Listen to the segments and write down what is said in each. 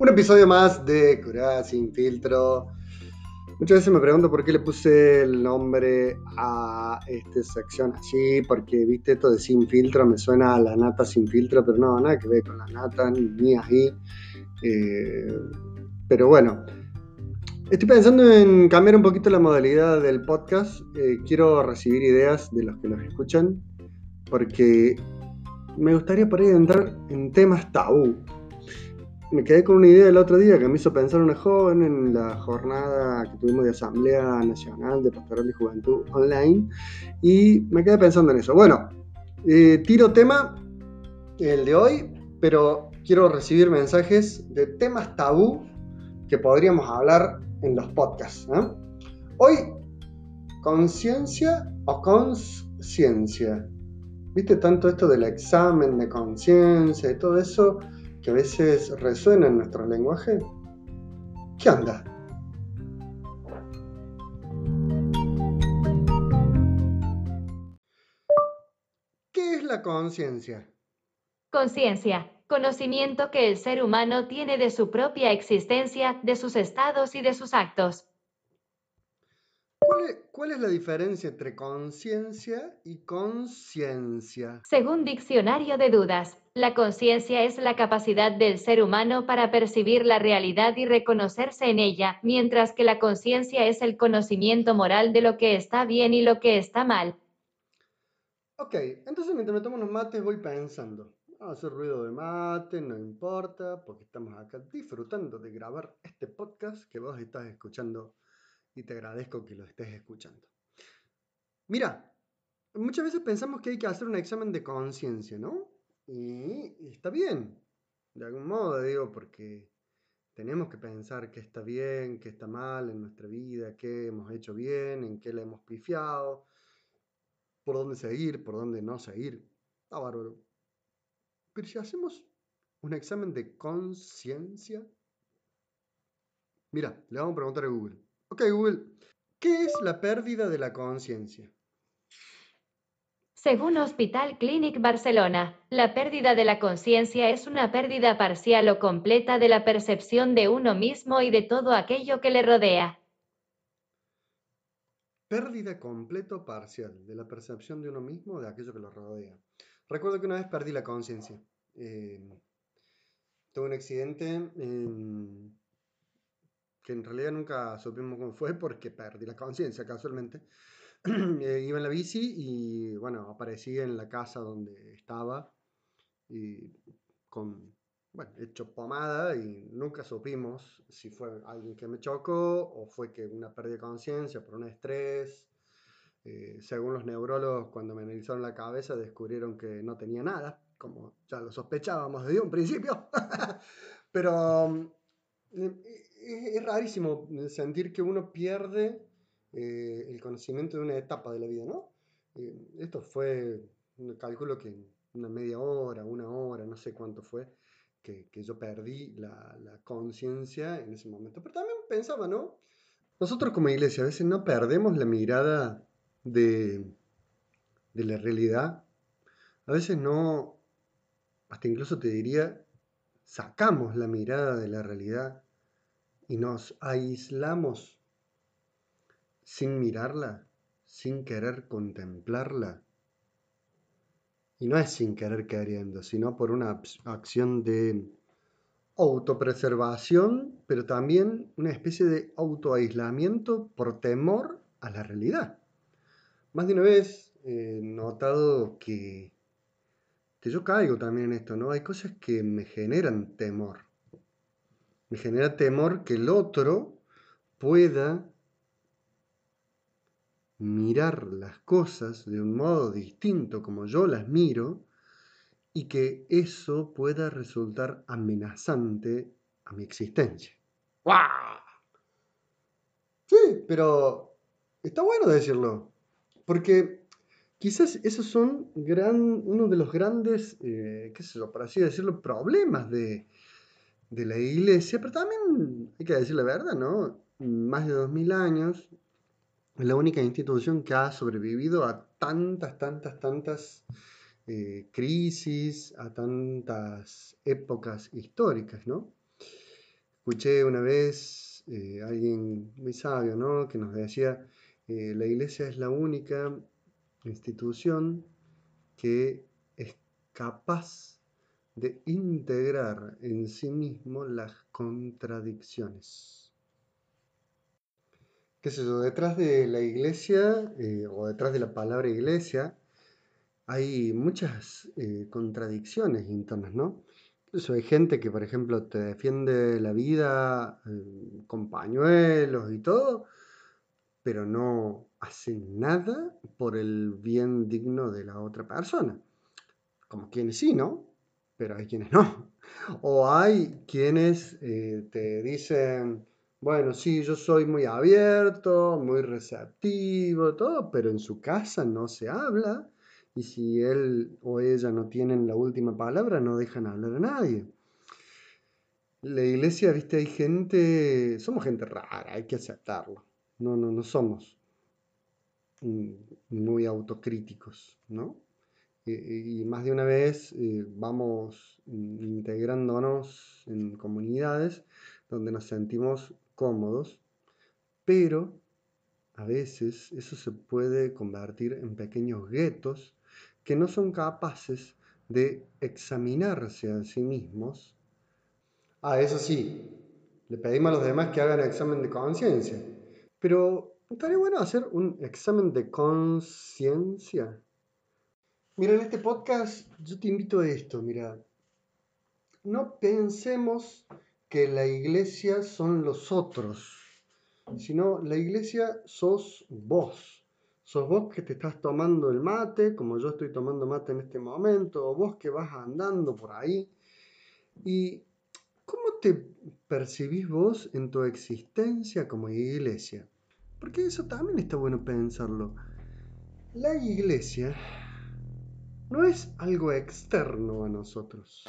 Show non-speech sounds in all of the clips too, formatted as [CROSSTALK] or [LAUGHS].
Un episodio más de Curar sin filtro. Muchas veces me pregunto por qué le puse el nombre a esta sección así, porque viste esto de sin filtro me suena a la nata sin filtro, pero no, nada que ver con la nata, ni ahí. Eh, pero bueno, estoy pensando en cambiar un poquito la modalidad del podcast. Eh, quiero recibir ideas de los que los escuchan, porque me gustaría por ahí entrar en temas tabú. Me quedé con una idea el otro día que me hizo pensar una joven en la jornada que tuvimos de Asamblea Nacional de Pastoral y Juventud Online y me quedé pensando en eso. Bueno, eh, tiro tema, el de hoy, pero quiero recibir mensajes de temas tabú que podríamos hablar en los podcasts. Hoy, conciencia o conciencia. ¿Viste tanto esto del examen de conciencia y todo eso que a veces resuena en nuestro lenguaje? ¿Qué anda? ¿Qué es la conciencia? Conciencia, conocimiento que el ser humano tiene de su propia existencia, de sus estados y de sus actos. ¿Cuál es, la diferencia entre conciencia y conciencia? Según Diccionario de Dudas, la conciencia es la capacidad del ser humano para percibir la realidad y reconocerse en ella, mientras que la conciencia es el conocimiento moral de lo que está bien y lo que está mal. Ok, entonces mientras me tomo unos mates voy pensando. Hacer ruido de mate, no importa, porque estamos acá disfrutando de grabar este podcast que vos estás escuchando y te agradezco que lo estés escuchando. Mira, muchas veces pensamos que hay que hacer un examen de conciencia, ¿no? Y, está bien, de algún modo digo, porque tenemos que pensar qué está bien, qué está mal en nuestra vida, qué hemos hecho bien, en qué le hemos pifiado, por dónde seguir, por dónde no seguir. Está bárbaro. Pero si hacemos un examen de conciencia, mira, le vamos a preguntar a Google. Ok, Google, ¿qué es la pérdida de la conciencia? Según Hospital Clinic Barcelona, la pérdida de la conciencia es una pérdida parcial o completa de la percepción de uno mismo y de todo aquello que le rodea. Pérdida completa o parcial de la percepción de uno mismo o de aquello que lo rodea. Recuerdo que una vez perdí la conciencia. Eh, tuve un accidente que en realidad nunca supimos cómo fue porque perdí la conciencia casualmente. [CLEARS THROAT] Eh, iba en la bici y bueno, aparecí en la casa donde estaba y con, bueno, hecho pomada y nunca supimos si fue alguien que me chocó o fue que una pérdida de conciencia por un estrés eh, según los neurólogos, cuando me analizaron la cabeza, descubrieron que no tenía nada, como ya lo sospechábamos desde un principio. [LAUGHS] Pero mm, es, rarísimo sentir que uno pierde eh, el conocimiento de una etapa de la vida, ¿no? Eh, esto fue, calculo que una media hora, una hora, no sé cuánto fue, que, yo perdí la, la conciencia en ese momento. Pero también pensaba, ¿no? Nosotros como iglesia a veces no perdemos la mirada de, la realidad, a veces no, hasta incluso te diría, sacamos la mirada de la realidad y nos aislamos sin mirarla, sin querer contemplarla. Y no es sin querer queriendo, sino por una acción de autopreservación, pero también una especie de autoaislamiento por temor a la realidad. Más de una vez he notado que, que yo caigo también en esto, ¿no? Hay cosas que me generan temor. Me genera temor que el otro pueda mirar las cosas de un modo distinto como yo las miro y que eso pueda resultar amenazante a mi existencia. ¡Wow! Sí, pero está bueno decirlo. Porque quizás esos son gran, uno de los grandes, eh, qué sé yo, por así decirlo, problemas de, la iglesia, pero también hay que decir la verdad, ¿no? Más de dos mil años, es la única institución que ha sobrevivido a tantas, tantas, tantas eh, crisis, a tantas épocas históricas, ¿no? Escuché una vez eh, alguien muy sabio, ¿no? Que nos decía, eh, la iglesia es la única institución que es capaz de integrar en sí mismo las contradicciones. ¿Qué sé? Detrás de la iglesia eh, o detrás de la palabra iglesia hay muchas eh, contradicciones internas, ¿no? Incluso hay gente que, por ejemplo, te defiende la vida eh, con pañuelos y todo, pero no hace nada por el bien digno de la otra persona. Como quienes sí, ¿no? Pero hay quienes no. O hay quienes eh, te dicen, bueno, sí, yo soy muy abierto, muy receptivo, todo, pero en su casa no se habla. Y si él o ella no tienen la última palabra, no dejan hablar a nadie. La iglesia, viste, hay gente, somos gente rara, hay que aceptarlo. No, no, no somos muy autocríticos, ¿no? y más de una vez eh, vamos integrándonos en comunidades donde nos sentimos cómodos, pero a veces eso se puede convertir en pequeños guetos que no son capaces de examinarse a sí mismos. Ah, eso sí, le pedimos a los demás que hagan examen de conciencia, pero estaría bueno hacer un examen de conciencia. Mira, en este podcast yo te invito a esto, mira, no pensemos que la iglesia son los otros, sino la iglesia sos vos. Sos vos que te estás tomando el mate, como yo estoy tomando mate en este momento, o vos que vas andando por ahí. ¿Y cómo te percibís vos en tu existencia como iglesia? Porque eso también está bueno pensarlo. La iglesia no es algo externo a nosotros.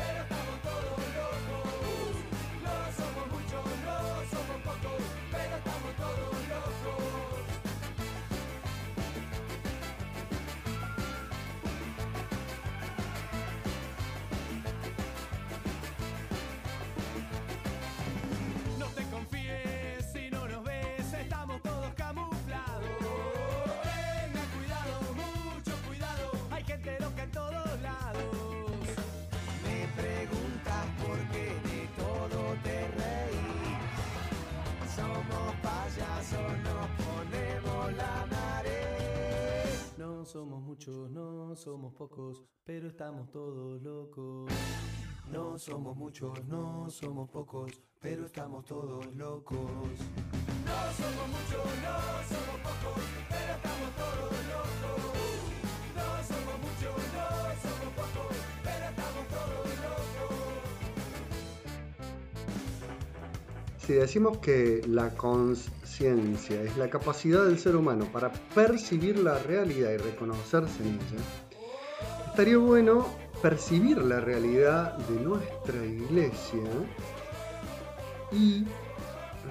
muchos, no somos pocos, pero estamos todos locos. No somos muchos, no somos pocos, pero estamos todos locos. No somos muchos, no somos pocos, pero estamos todos locos. No somos muchos, no somos pocos, pero estamos todos locos. Si decimos que la cons es la capacidad del ser humano para percibir la realidad y reconocerse en ella, estaría bueno percibir la realidad de nuestra iglesia y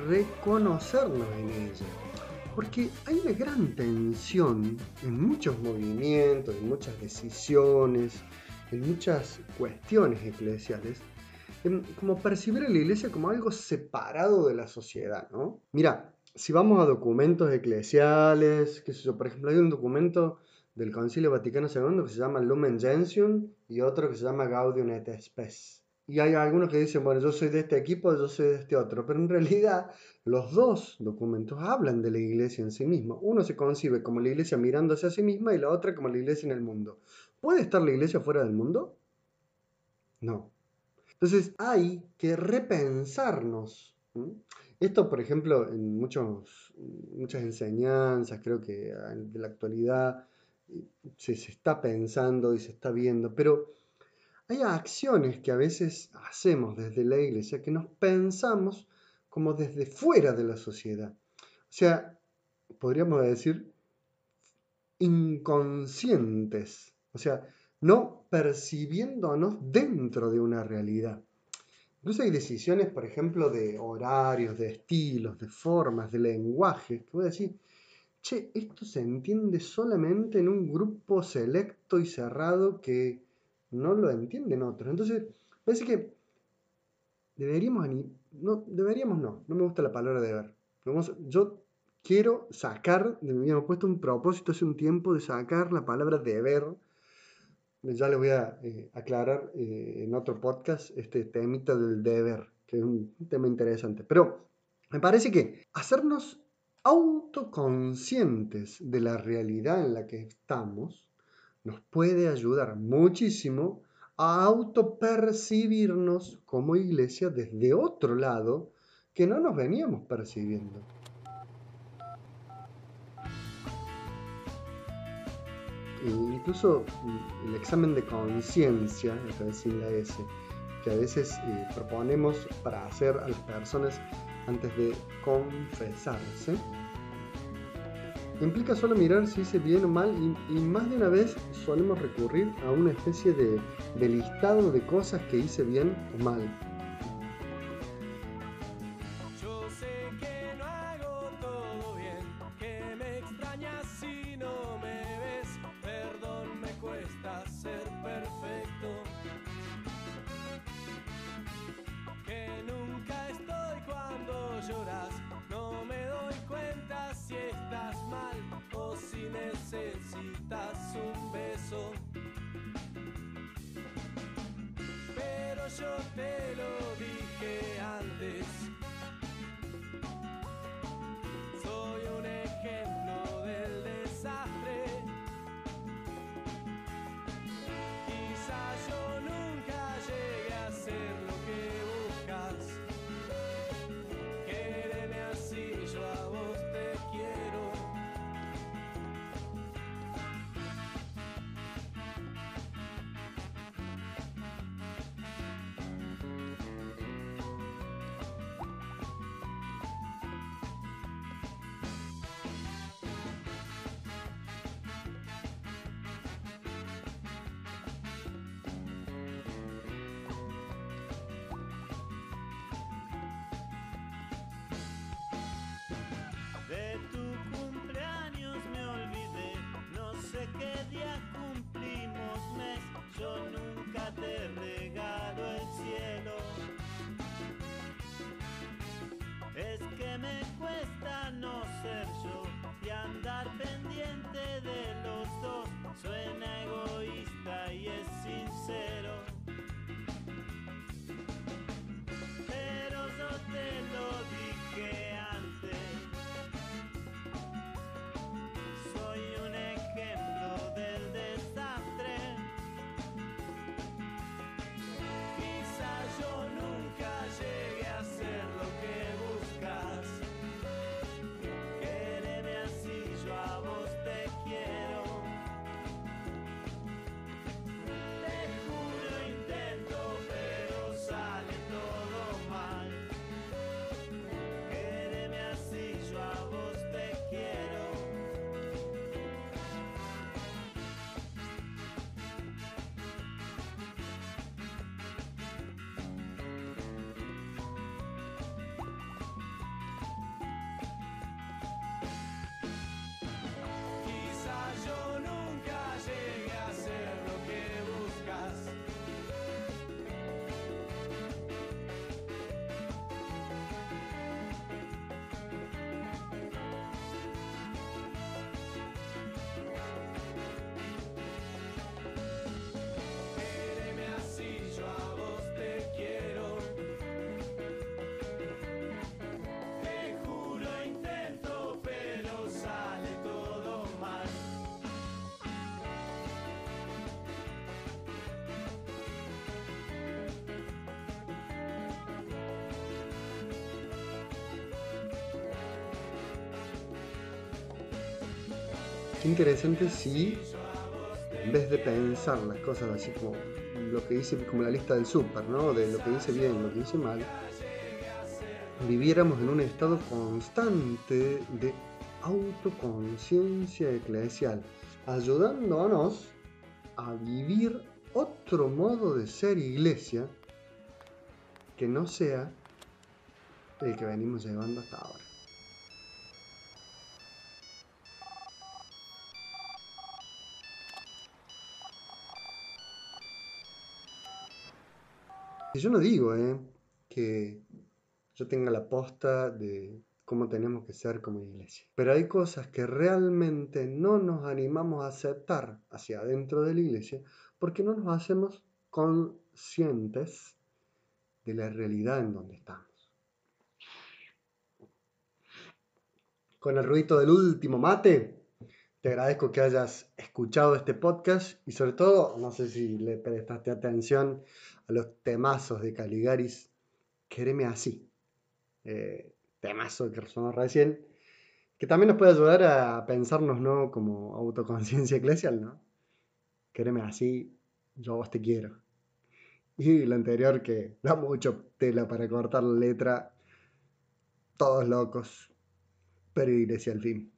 reconocernos en ella. Porque hay una gran tensión en muchos movimientos, en muchas decisiones, en muchas cuestiones eclesiales, como percibir a la iglesia como algo separado de la sociedad, ¿no? Mira, si vamos a documentos eclesiales, qué sé yo, por ejemplo, hay un documento del Concilio Vaticano II que se llama Lumen Gentium y otro que se llama Gaudium et Spes. Y hay algunos que dicen, bueno, yo soy de este equipo, yo soy de este otro, pero en realidad los dos documentos hablan de la iglesia en sí misma. Uno se concibe como la iglesia mirándose a sí misma y la otra como la iglesia en el mundo. ¿Puede estar la iglesia fuera del mundo? No. Entonces hay que repensarnos. Esto, por ejemplo, en muchos, muchas enseñanzas, creo que de la actualidad eh, se, se está pensando y se está viendo, pero hay acciones que a veces hacemos desde la iglesia que nos pensamos como desde fuera de la sociedad. O sea, podríamos decir inconscientes. O sea, no percibiéndonos dentro de una realidad. Incluso hay decisiones, por ejemplo, de horarios, de estilos, de formas, de lenguaje, que voy a decir, che, esto se entiende solamente en un grupo selecto y cerrado que no lo entienden otros. Entonces, parece que deberíamos, no, deberíamos no, no me gusta la palabra deber. yo quiero sacar, me habíamos puesto un propósito hace un tiempo de sacar la palabra deber ya le voy a eh, aclarar eh, en otro podcast este temita del deber, que es un tema interesante. Pero me parece que hacernos autoconscientes de la realidad en la que estamos nos puede ayudar muchísimo a autopercibirnos como iglesia desde otro lado que no nos veníamos percibiendo. Incluso mm, el examen de conciencia, sin la S, que a veces eh, proponemos para hacer a las personas antes de confesarse, implica solo mirar si hice bien o mal y, más de una vez solemos recurrir a una especie de, de listado de cosas que hice bien o mal qué interesante si en vez de pensar las cosas así como lo que dice, como la lista del súper, ¿no? De lo que dice bien, lo que dice mal, viviéramos en un estado constante de autoconciencia eclesial, ayudándonos a vivir otro modo de ser iglesia que no sea el que venimos llevando hasta ahora. Yo no digo eh, que yo tenga la posta de cómo tenemos que ser como iglesia. Pero hay cosas que realmente no nos animamos a aceptar hacia adentro de la iglesia porque no nos hacemos conscientes de la realidad en donde estamos. Con el ruido del último mate, te agradezco que hayas escuchado este podcast y sobre todo, no sé si le prestaste atención a los temazos de Caligaris, quereme así. Eh, temazo que resonó recién, que también nos puede ayudar a pensarnos ¿no? como autoconciencia eclesial, ¿no? Quereme así, yo vos te quiero. Y lo anterior que da mucho tela para cortar la letra, todos locos, pero iglesia al fin.